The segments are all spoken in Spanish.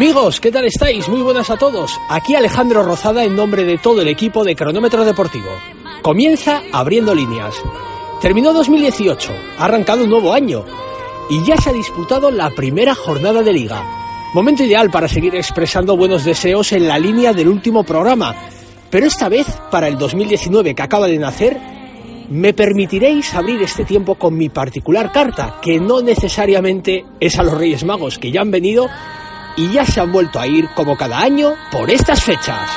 Amigos, ¿qué tal estáis? Muy buenas a todos. Aquí Alejandro Rozada en nombre de todo el equipo de Cronómetro Deportivo. Comienza abriendo líneas. Terminó 2018, ha arrancado un nuevo año y ya se ha disputado la primera jornada de liga. Momento ideal para seguir expresando buenos deseos en la línea del último programa. Pero esta vez, para el 2019 que acaba de nacer, me permitiréis abrir este tiempo con mi particular carta, que no necesariamente es a los Reyes Magos, que ya han venido y ya se han vuelto a ir como cada año por estas fechas.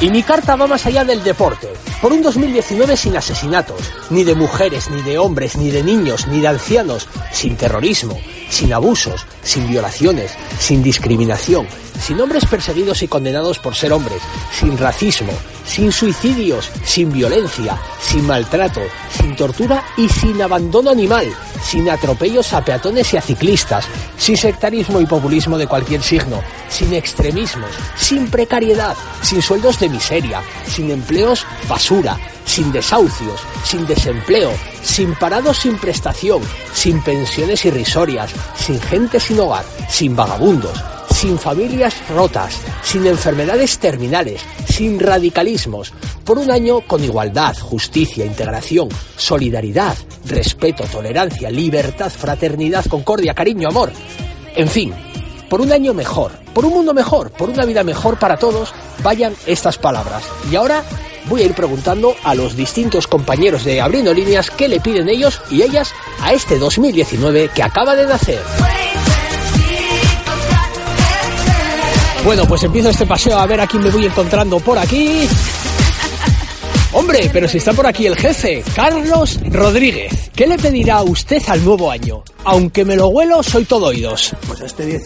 Y mi carta va más allá del deporte. Por un 2019 sin asesinatos, ni de mujeres, ni de hombres, ni de niños, ni de ancianos, sin terrorismo, sin abusos, sin violaciones, sin discriminación, sin hombres perseguidos y condenados por ser hombres, sin racismo, sin suicidios, sin violencia, sin maltrato, sin tortura y sin abandono animal, sin atropellos a peatones y a ciclistas, sin sectarismo y populismo de cualquier signo, sin extremismos, sin precariedad, sin sueldos de miseria, sin empleos basura, sin desahucios, sin desempleo, sin parados sin prestación, sin pensiones irrisorias, sin gente sin hogar, sin vagabundos, sin familias rotas, sin enfermedades terminales, sin radicalismos, por un año con igualdad, justicia, integración, solidaridad, respeto, tolerancia, libertad, fraternidad, concordia, cariño, amor. En fin, por un año mejor, por un mundo mejor, por una vida mejor para todos, vayan estas palabras. Y ahora voy a ir preguntando a los distintos compañeros de Abriendo Líneas qué le piden ellos y ellas a este 2019 que acaba de nacer. Bueno, pues empiezo este paseo a ver a quién me voy encontrando por aquí. Hombre, pero si está por aquí el jefe, Carlos Rodríguez. ¿Qué le pedirá usted al nuevo año? Aunque me lo huelo, soy todo oídos. Pues este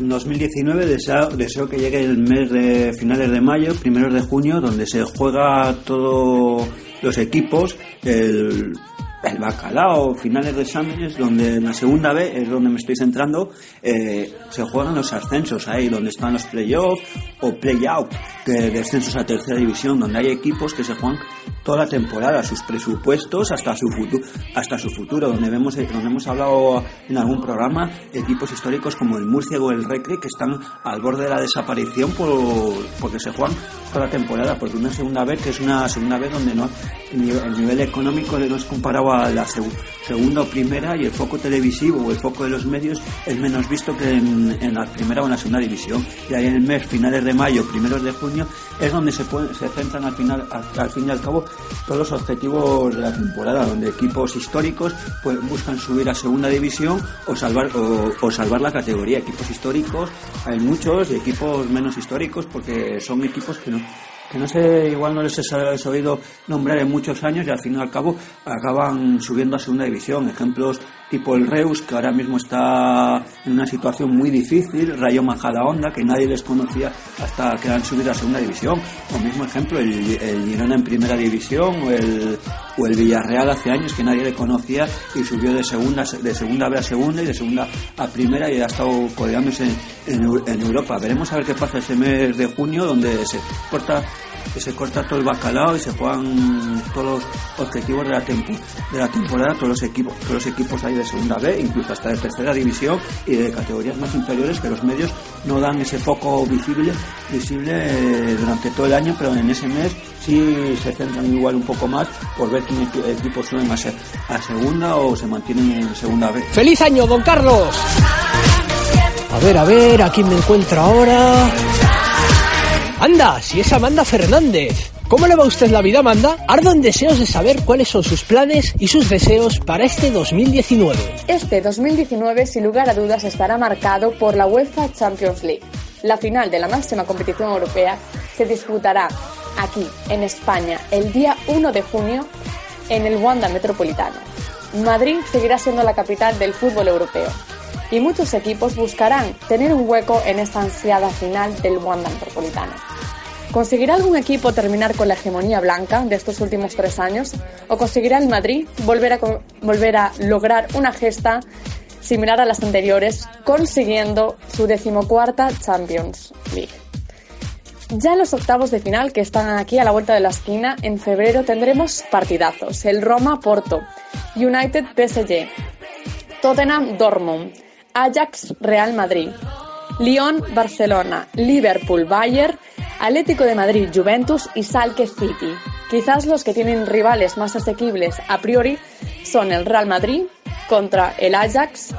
2019 deseo, deseo, que llegue el mes de finales de mayo, primeros de junio, donde se juega todos los equipos, el bacalao, finales de exámenes, donde en la segunda B es donde me estoy centrando, eh, se juegan los ascensos ahí, donde están los playoffs o playout, de descensos a tercera división, donde hay equipos que se juegan toda la temporada, sus presupuestos hasta su futuro, hasta su futuro, donde vemos, donde hemos hablado en algún programa, equipos históricos como el Murcia o el Recre que están al borde de la desaparición por, porque se juegan toda la temporada, porque una segunda vez que es una segunda vez donde no el nivel, económico no es comparado a la segunda o primera y el foco televisivo o el foco de los medios es menos visto que en, la primera o en la segunda división. Y ahí en el mes, finales de mayo, primeros de junio, es donde se, se centran al, final, al, fin y al cabo todos los objetivos de la temporada, donde equipos históricos pues, buscan subir a segunda división o salvar, o salvar la categoría. Equipos históricos hay muchos y equipos menos históricos porque son equipos que no que no sé, igual no les he oído nombrar en muchos años y al fin y al cabo acaban subiendo a segunda división. Ejemplos tipo el Reus, que ahora mismo está en una situación muy difícil, Rayo Majadahonda, que nadie les conocía hasta que han subido a segunda división. O mismo ejemplo, el, el Girona en primera división o el, o el Villarreal hace años que nadie le conocía y subió de segunda, de segunda a segunda y de segunda a primera y ha estado codeándose en, en Europa. Veremos a ver qué pasa ese mes de junio donde se corta que se corta todo el bacalao y se juegan todos los objetivos de la, de la temporada, todos los equipos, todos los equipos hay de segunda B, incluso hasta de tercera división y de categorías más inferiores que los medios no dan ese foco visible, visible eh, durante todo el año, pero en ese mes sí se centran igual un poco más por ver qué equipos suben a, a segunda o se mantienen en segunda B. ¡Feliz año, don Carlos! A ver, a ver, ¿a quién me encuentro ahora? Anda, si es Amanda Fernández. ¿Cómo le va a usted la vida, Amanda? Ardo en deseos de saber cuáles son sus planes y sus deseos para este 2019. Este 2019, sin lugar a dudas, estará marcado por la UEFA Champions League. La final de la máxima competición europea se disputará aquí, en España, el día 1 de junio en el Wanda Metropolitano. Madrid seguirá siendo la capital del fútbol europeo y muchos equipos buscarán tener un hueco en esta ansiada final del Wanda Metropolitano. ¿Conseguirá algún equipo terminar con la hegemonía blanca de estos últimos tres años? ¿O conseguirá el Madrid volver a, volver a lograr una gesta similar a las anteriores, consiguiendo su decimocuarta Champions League? Ya en los octavos de final, que están aquí a la vuelta de la esquina, en febrero tendremos partidazos. El Roma-Porto, United-PSG, Tottenham-Dortmund, Ajax-Real Madrid, Lyon-Barcelona, Liverpool-Bayern, Atlético de Madrid, Juventus y Salke City. Quizás los que tienen rivales más asequibles a priori son el Real Madrid contra el Ajax,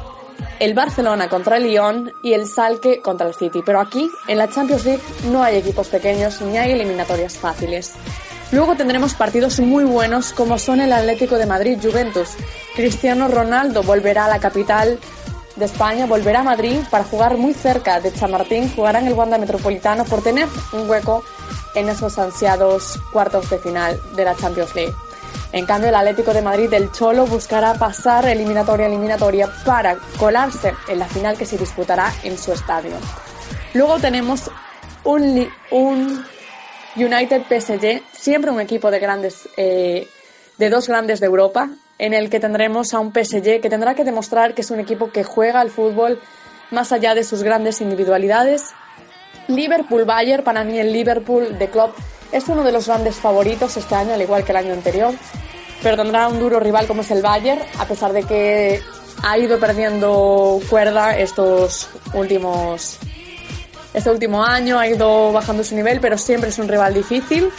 el Barcelona contra el Lyon y el Salque contra el City. Pero aquí, en la Champions League, no hay equipos pequeños ni hay eliminatorias fáciles. Luego tendremos partidos muy buenos como son el Atlético de Madrid Juventus. Cristiano Ronaldo volverá a la capital de España, volverá a Madrid para jugar muy cerca de Chamartín, jugará en el Wanda Metropolitano por tener un hueco en esos ansiados cuartos de final de la Champions League. En cambio, el Atlético de Madrid del Cholo buscará pasar eliminatoria eliminatoria para colarse en la final que se disputará en su estadio. Luego tenemos un, un United PSG, siempre un equipo de grandes, eh, de dos grandes de Europa, en el que tendremos a un PSG que tendrá que demostrar que es un equipo que juega al fútbol más allá de sus grandes individualidades. Liverpool-Bayern, para mí el Liverpool de Klopp es uno de los grandes favoritos este año, al igual que el año anterior, pero tendrá un duro rival como es el Bayern, a pesar de que ha ido perdiendo cuerda estos últimos este último año, ha ido bajando su nivel, pero siempre es un rival difícil.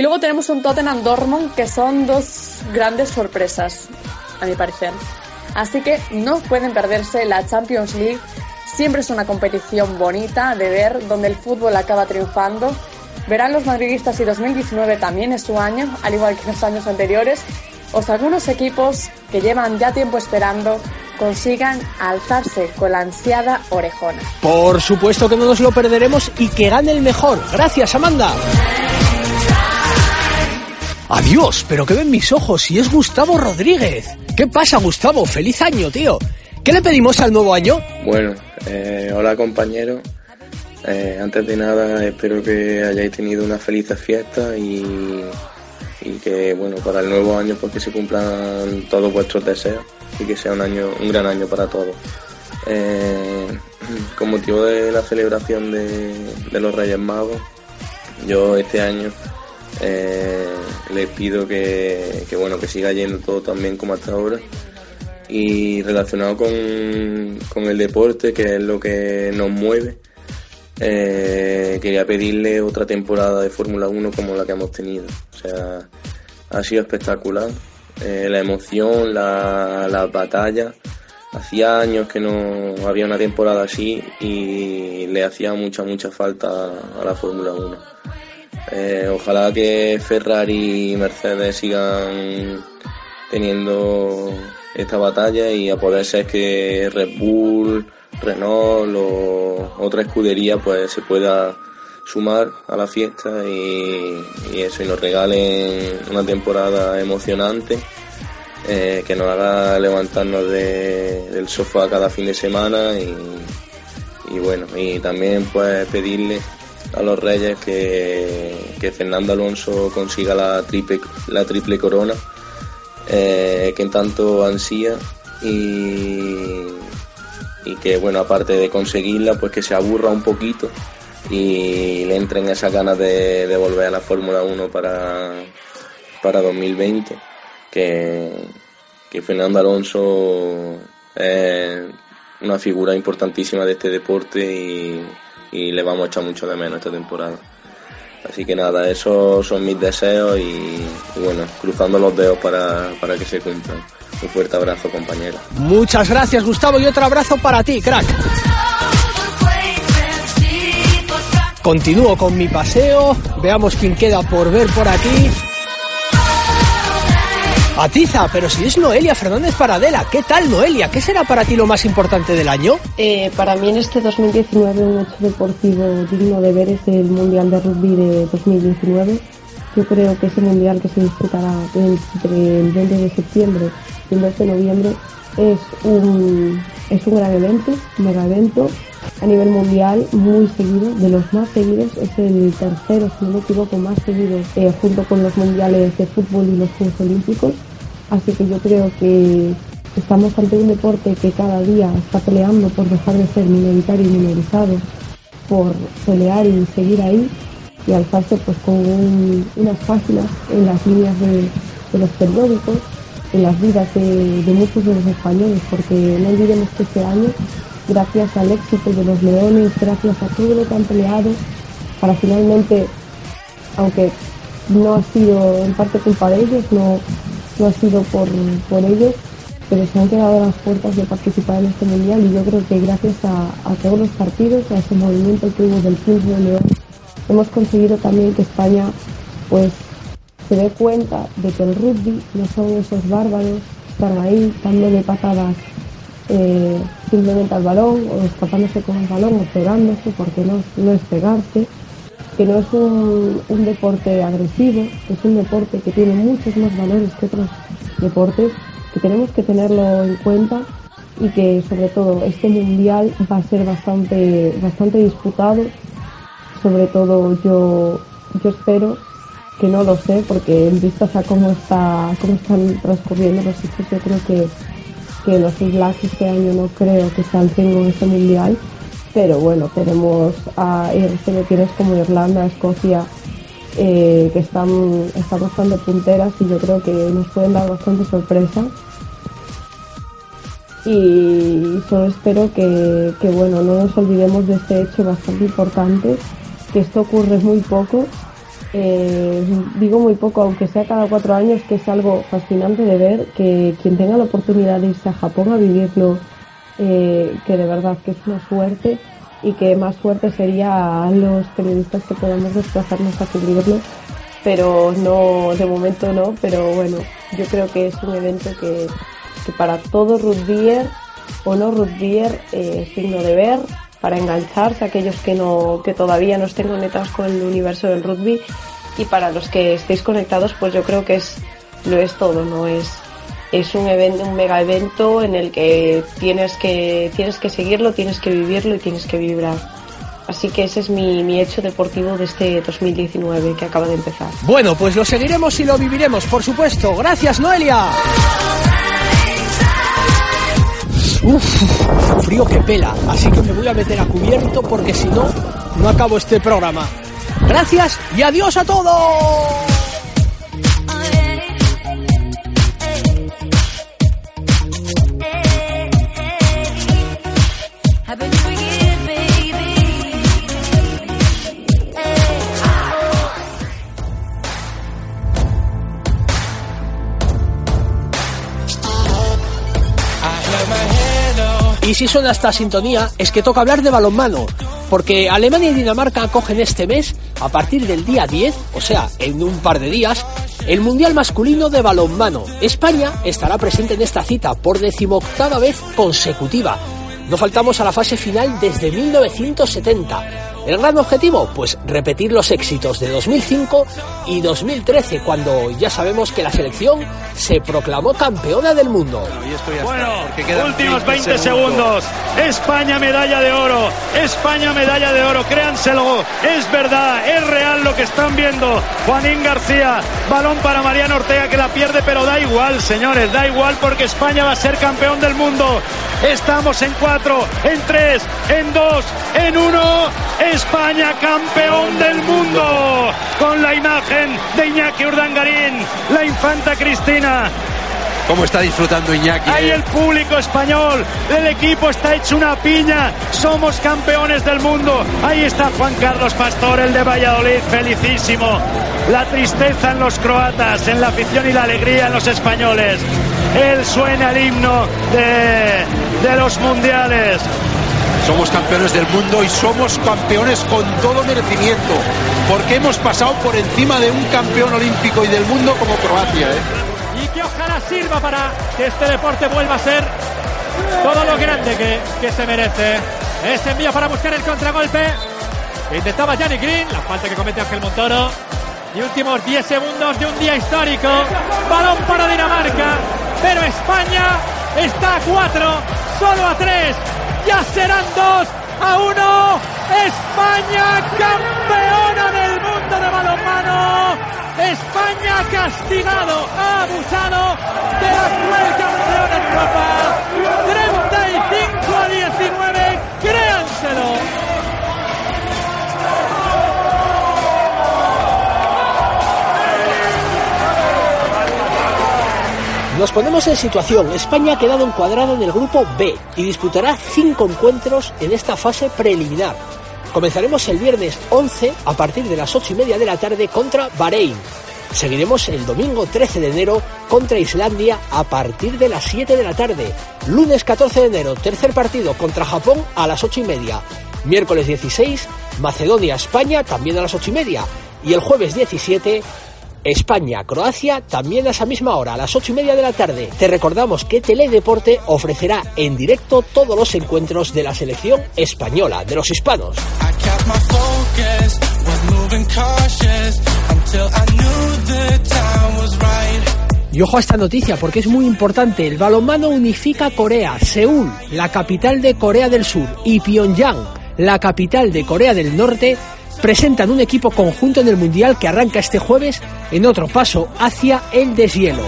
Y luego tenemos un Tottenham Dortmund que son dos grandes sorpresas, a mi parecer. Así que no pueden perderse la Champions League. Siempre es una competición bonita de ver, donde el fútbol acaba triunfando Verán los madridistas si 2019 también es su año, al igual que los años anteriores, o si algunos equipos que llevan ya tiempo esperando consigan alzarse con la ansiada orejona. Por supuesto que no nos lo perderemos y que gane el mejor. Gracias, Amanda. Adiós, pero que ven mis ojos y es Gustavo Rodríguez. ¿Qué pasa, Gustavo? Feliz año, tío. ¿Qué le pedimos al nuevo año? Bueno, eh, hola compañero. Eh, antes de nada, espero que hayáis tenido una feliz fiesta y, que, bueno, para el nuevo año pues que se cumplan todos vuestros deseos y que sea un año, un gran año para todos. Eh, con motivo de la celebración de, los Reyes Magos, yo este año eh, les pido que, bueno que siga yendo todo tan bien como hasta ahora y relacionado con, con el deporte que es lo que nos mueve eh, quería pedirle otra temporada de Fórmula 1 como la que hemos tenido. O sea, ha sido espectacular. Eh, la emoción, la, las batallas. Hacía años que no había una temporada así y le hacía mucha, mucha falta a la Fórmula 1. Eh, ojalá que Ferrari y Mercedes sigan teniendo esta batalla y a poder ser que Red Bull, Renault o otra escudería pues se pueda sumar a la fiesta y, eso y nos regalen una temporada emocionante eh, que nos haga levantarnos del sofá cada fin de semana y, bueno y también pues pedirle a los Reyes que, Fernando Alonso consiga la triple la triple corona eh, que en tanto ansía y y que bueno aparte de conseguirla pues que se aburra un poquito y le entren esas ganas de, volver a la Fórmula 1 para, para 2020 que, que Fernando Alonso es una figura importantísima de este deporte y, le vamos a echar mucho de menos esta temporada. Así que nada, esos son mis deseos y, bueno, cruzando los dedos para, para que se cumplan. Un fuerte abrazo, compañero. Muchas gracias, Gustavo, y otro abrazo para ti, crack. Continúo con mi paseo, veamos quién queda por ver por aquí. Atiza, pero si es Noelia Fernández Paradela, ¿qué tal Noelia? ¿Qué será para ti lo más importante del año? Eh, para mí en este 2019 un hecho deportivo digno de ver es el Mundial de Rugby de 2019. Yo creo que ese Mundial que se disputará entre el 20 de septiembre el 12 de noviembre es un, es un gran evento, un mega evento a nivel mundial muy seguido, de los más seguidos, es el tercero, si no me equivoco, más seguido eh, junto con los mundiales de fútbol y los Juegos Olímpicos. Así que yo creo que estamos ante un deporte que cada día está peleando por dejar de ser minoritario y minorizado, por pelear y seguir ahí y alzarse pues con unas páginas en las líneas de, los periódicos, en las vidas de, muchos de los españoles, porque no olvidemos que este año, gracias al éxito de los Leones, gracias a todo lo que han peleado, para finalmente, aunque no ha sido en parte culpa de ellos, no, no ha sido por, ellos, pero se han quedado las puertas de participar en este mundial y yo creo que gracias a, todos los partidos, a ese movimiento que hubo del 15 de León, hemos conseguido también que España pues se dé cuenta de que el rugby no son esos bárbaros están ahí dándole patadas eh, simplemente al balón o escapándose con el balón o pegándose porque no, no es pegarse, que no es un, deporte agresivo, es un deporte que tiene muchos más valores que otros deportes, que tenemos que tenerlo en cuenta y que sobre todo este mundial va a ser bastante, bastante disputado. Sobre todo yo, yo espero que no lo sé porque en vistas a cómo está cómo están transcurriendo los hechos yo creo que, que los Blacks este año no creo que se con este mundial pero bueno tenemos a selecciones como Irlanda Escocia eh, que están están bastante punteras y yo creo que nos pueden dar bastante sorpresa y solo espero que, bueno no nos olvidemos de este hecho bastante importante que esto ocurre muy poco. Eh, digo muy poco, aunque sea cada cuatro años, que es algo fascinante de ver, que quien tenga la oportunidad de irse a Japón a vivirlo, eh, que de verdad que es una suerte y que más suerte sería a los periodistas que podamos desplazarnos a cubrirlo, pero no, de momento no, pero bueno, yo creo que es un evento que, para todo rugbyer o no rugbyer eh, es digno de ver para engancharse aquellos que no que todavía no estén conectados con el universo del rugby y para los que estéis conectados pues yo creo que es lo es todo no es es un evento un mega evento en el que tienes que tienes que seguirlo tienes que vivirlo y tienes que vibrar Así que ese es mi, mi, hecho deportivo de este 2019 que acaba de empezar. Bueno, pues lo seguiremos y lo viviremos, por supuesto. Gracias, Noelia. Uf, frío que pela, así que me voy a meter a cubierto porque si no, no acabo este programa. Gracias y adiós a todos. Si suena esta sintonía, es que toca hablar de balonmano, porque Alemania y Dinamarca acogen este mes, a partir del día 10, o sea, en un par de días, el Mundial Masculino de Balonmano. España estará presente en esta cita por decimoctava vez consecutiva. No faltamos a la fase final desde 1970 ¿El gran objetivo? Pues repetir los éxitos de 2005 y 2013, cuando ya sabemos que la selección se proclamó campeona del mundo. Bueno, últimos 20 segundos. España medalla de oro. España medalla de oro. Créanselo. Es verdad, es real lo que están viendo. Juanín García, balón para Mariano Ortega que la pierde, pero da igual, señores, da igual porque España va a ser campeón del mundo. Estamos en cuatro, en tres, en dos, en uno. España campeón del mundo con la imagen de Iñaki Urdangarín, la infanta Cristina. ¿Cómo está disfrutando Iñaki? Ahí el público español, el equipo está hecho una piña, somos campeones del mundo. Ahí está Juan Carlos Pastor, el de Valladolid, felicísimo. La tristeza en los croatas, en la afición y la alegría en los españoles. Él suena el himno de, de los mundiales. Somos campeones del mundo y somos campeones con todo merecimiento, porque hemos pasado por encima de un campeón olímpico y del mundo como Croacia. ¿eh? Que sirva para que este deporte vuelva a ser todo lo grande que, que se merece. Ese envío para buscar el contragolpe. Intentaba Gianni Green, la falta que comete Ángel Montoro. Y últimos 10 segundos de un día histórico. Balón para Dinamarca. Pero España está a 4, solo a 3 ya serán dos a uno. España campeona del Campeonato de Balonmano. España castigado, ha abusado de la cruel campeona en Europa. 35 a 19, créanselo. Nos ponemos en situación. España ha quedado encuadrada en el grupo B y disputará cinco encuentros en esta fase preliminar. Comenzaremos el viernes 11 a partir de las 8 y media de la tarde contra Bahrein. Seguiremos el domingo 13 de enero contra Islandia a partir de las 7 de la tarde. Lunes 14 de enero, tercer partido contra Japón a las 8 y media. Miércoles 16, Macedonia-España también a las 8 y media. Y el jueves 17, España-Croacia también a esa misma hora, a las 8 y media de la tarde. Te recordamos que Teledeporte ofrecerá en directo todos los encuentros de la selección española, de los hispanos. Y ojo a esta noticia porque es muy importante. El balonmano unifica Corea, Seúl, la capital de Corea del Sur, y Pyongyang, la capital de Corea del Norte, presentan un equipo conjunto en el Mundial que arranca este jueves en otro paso hacia el deshielo.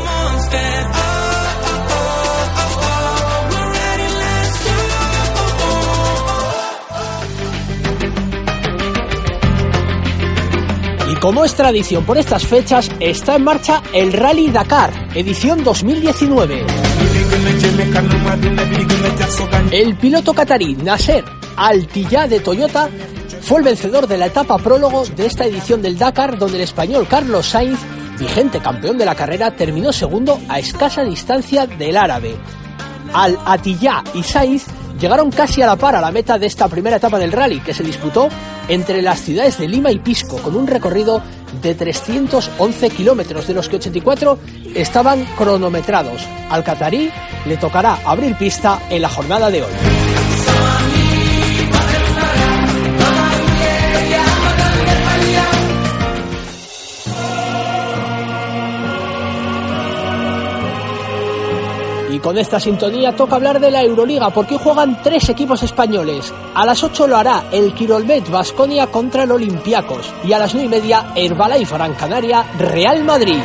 Y como es tradición por estas fechas, está en marcha el Rally Dakar, edición 2019. El piloto catarí Nasser Altillá de Toyota fue el vencedor de la etapa prólogo de esta edición del Dakar, donde el español Carlos Sainz, vigente campeón de la carrera, terminó segundo a escasa distancia del árabe. Al Atiyah y Sainz llegaron casi a la par a la meta de esta primera etapa del rally, que se disputó entre las ciudades de Lima y Pisco, con un recorrido de 311 kilómetros, de los que 84 estaban cronometrados. Al catarí le tocará abrir pista en la jornada de hoy. Y con esta sintonía toca hablar de la Euroliga, porque juegan tres equipos españoles. A las 8 lo hará el Quirolmet Basconia contra el Olympiacos. Y a las 9 y media, Herbalife Gran Canaria Real Madrid.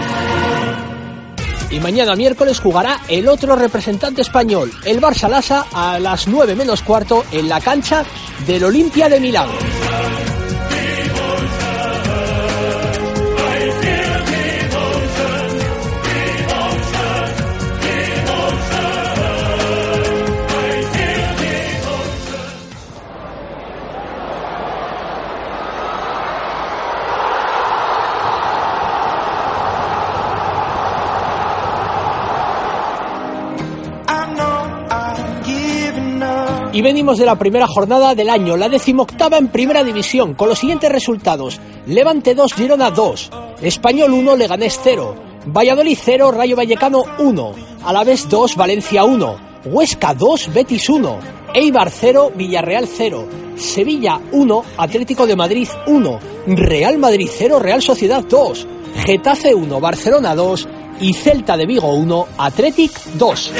Y mañana miércoles jugará el otro representante español, el Barça Lasa, a las 9 menos cuarto en la cancha del Olimpia de Milán. Y venimos de la primera jornada del año, la decimoctava en primera división, con los siguientes resultados. Levante 2, Girona 2, Español 1, Leganés 0, Valladolid 0, Rayo Vallecano 1, Alavés 2, Valencia 1, Huesca 2, Betis 1, Eibar 0, Villarreal 0, Sevilla 1, Atlético de Madrid 1, Real Madrid 0, Real Sociedad 2, Getafe 1, Barcelona 2 y Celta de Vigo 1, Athletic 2.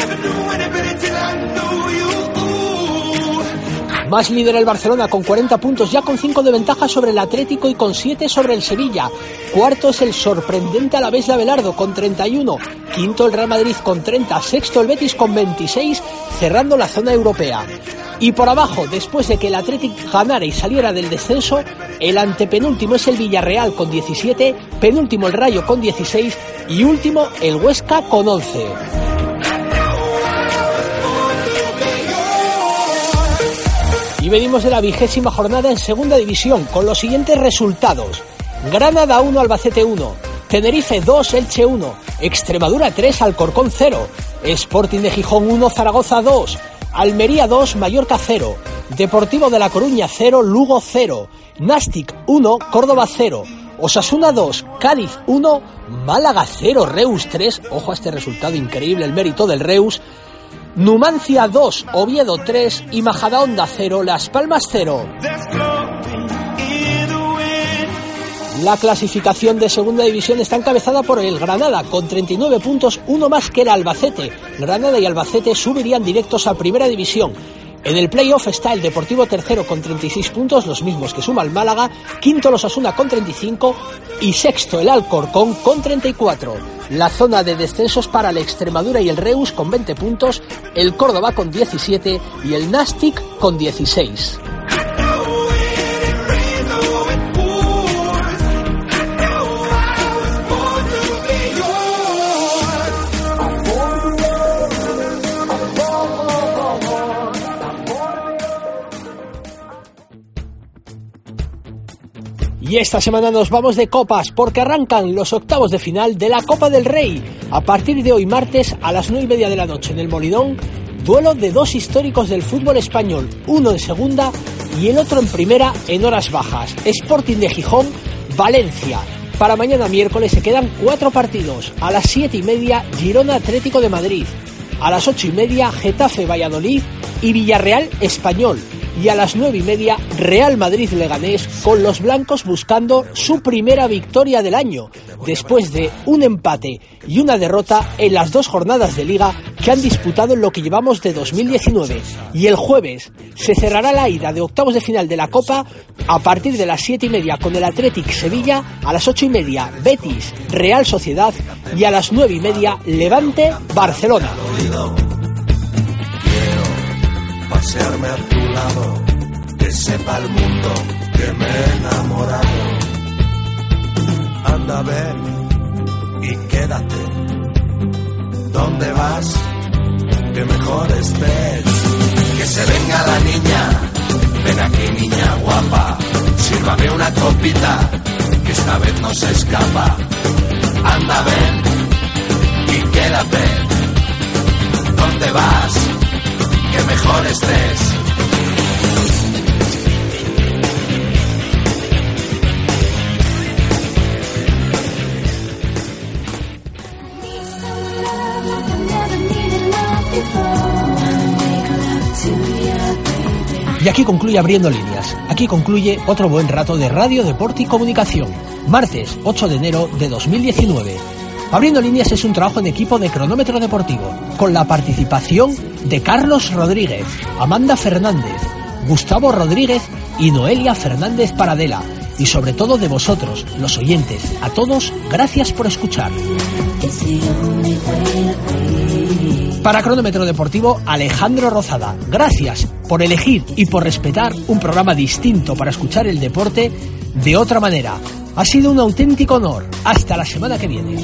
Más líder el Barcelona con 40 puntos, ya con 5 de ventaja sobre el Atlético y con 7 sobre el Sevilla. Cuarto es el sorprendente Alavés de Abelardo con 31. Quinto el Real Madrid con 30. Sexto el Betis con 26, cerrando la zona europea. Y por abajo, después de que el Atlético ganara y saliera del descenso, el antepenúltimo es el Villarreal con 17, penúltimo el Rayo con 16 y último el Huesca con 11. Y venimos de la vigésima jornada en segunda división con los siguientes resultados. Granada 1, Albacete 1, Tenerife 2, Elche 1, Extremadura 3, Alcorcón 0, Sporting de Gijón 1, Zaragoza 2, Almería 2, Mallorca 0, Deportivo de La Coruña 0, Lugo 0, Nastic 1, Córdoba 0, Osasuna 2, Cádiz 1, Málaga 0, Reus 3, ojo a este resultado increíble, el mérito del Reus, Numancia 2, Oviedo 3 y Majadahonda 0, Las Palmas 0. La clasificación de segunda división está encabezada por el Granada con 39 puntos, uno más que el Albacete. Granada y Albacete subirían directos a primera división. En el playoff está el Deportivo tercero con 36 puntos, los mismos que suma el Málaga, quinto los Asuna con 35 y sexto el Alcorcón con 34. La zona de descensos para el Extremadura y el Reus con 20 puntos, el Córdoba con 17 y el Nastic con 16. Y esta semana nos vamos de copas porque arrancan los octavos de final de la Copa del Rey. A partir de hoy martes a las nueve y media de la noche en el Molidón, duelo de dos históricos del fútbol español, uno en segunda y el otro en primera en horas bajas. Sporting de Gijón, Valencia. Para mañana miércoles se quedan cuatro partidos. A las siete y media, Girona Atlético de Madrid. A las ocho y media, Getafe Valladolid y Villarreal Español y a las nueve y media Real Madrid Leganés con los blancos buscando su primera victoria del año después de un empate y una derrota en las dos jornadas de liga que han disputado en lo que llevamos de 2019 y el jueves se cerrará la ida de octavos de final de la Copa a partir de las siete y media con el Athletic Sevilla a las ocho y media Betis Real Sociedad y a las nueve y media Levante Barcelona que sepa el mundo que me he enamorado. Anda, ven y quédate. ¿Dónde vas? Que mejor estés. Que se venga la niña, ven aquí niña guapa, sírvame una copita, que esta vez no se escapa. Anda, ven y quédate. ¿Dónde vas? que mejor estés. Y aquí concluye abriendo líneas. Aquí concluye otro buen rato de radio, deporte y comunicación. Martes 8 de enero de 2019. Abriendo líneas es un trabajo en equipo de cronómetro deportivo, con la participación de Carlos Rodríguez, Amanda Fernández, Gustavo Rodríguez y Noelia Fernández Paradela. Y sobre todo de vosotros, los oyentes. A todos, gracias por escuchar. Para Cronómetro Deportivo, Alejandro Rozada. Gracias por elegir y por respetar un programa distinto para escuchar el deporte de otra manera. Ha sido un auténtico honor. Hasta la semana que viene.